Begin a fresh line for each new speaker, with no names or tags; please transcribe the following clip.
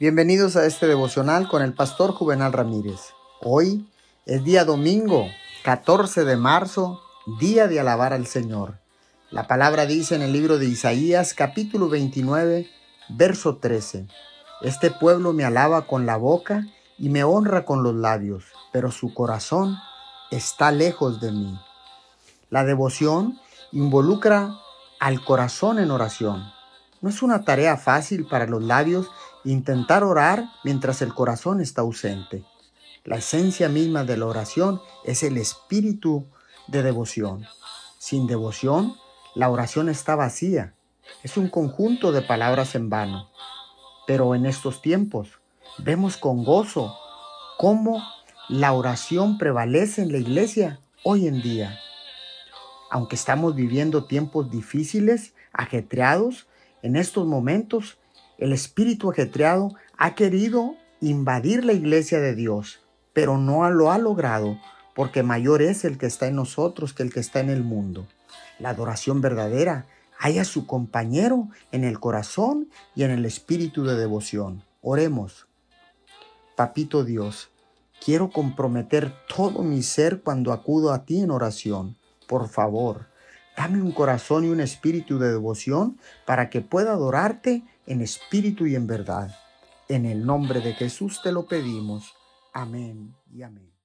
Bienvenidos a este devocional con el pastor Juvenal Ramírez. Hoy es día domingo, 14 de marzo, día de alabar al Señor. La palabra dice en el libro de Isaías capítulo 29, verso 13. Este pueblo me alaba con la boca y me honra con los labios, pero su corazón está lejos de mí. La devoción involucra al corazón en oración. No es una tarea fácil para los labios intentar orar mientras el corazón está ausente. La esencia misma de la oración es el espíritu de devoción. Sin devoción, la oración está vacía. Es un conjunto de palabras en vano. Pero en estos tiempos vemos con gozo cómo la oración prevalece en la iglesia hoy en día. Aunque estamos viviendo tiempos difíciles, ajetreados, en estos momentos el espíritu ajetreado ha querido invadir la iglesia de Dios, pero no lo ha logrado, porque mayor es el que está en nosotros que el que está en el mundo. La adoración verdadera haya su compañero en el corazón y en el espíritu de devoción. Oremos. Papito Dios, quiero comprometer todo mi ser cuando acudo a ti en oración. Por favor, Dame un corazón y un espíritu de devoción para que pueda adorarte en espíritu y en verdad. En el nombre de Jesús te lo pedimos. Amén y amén.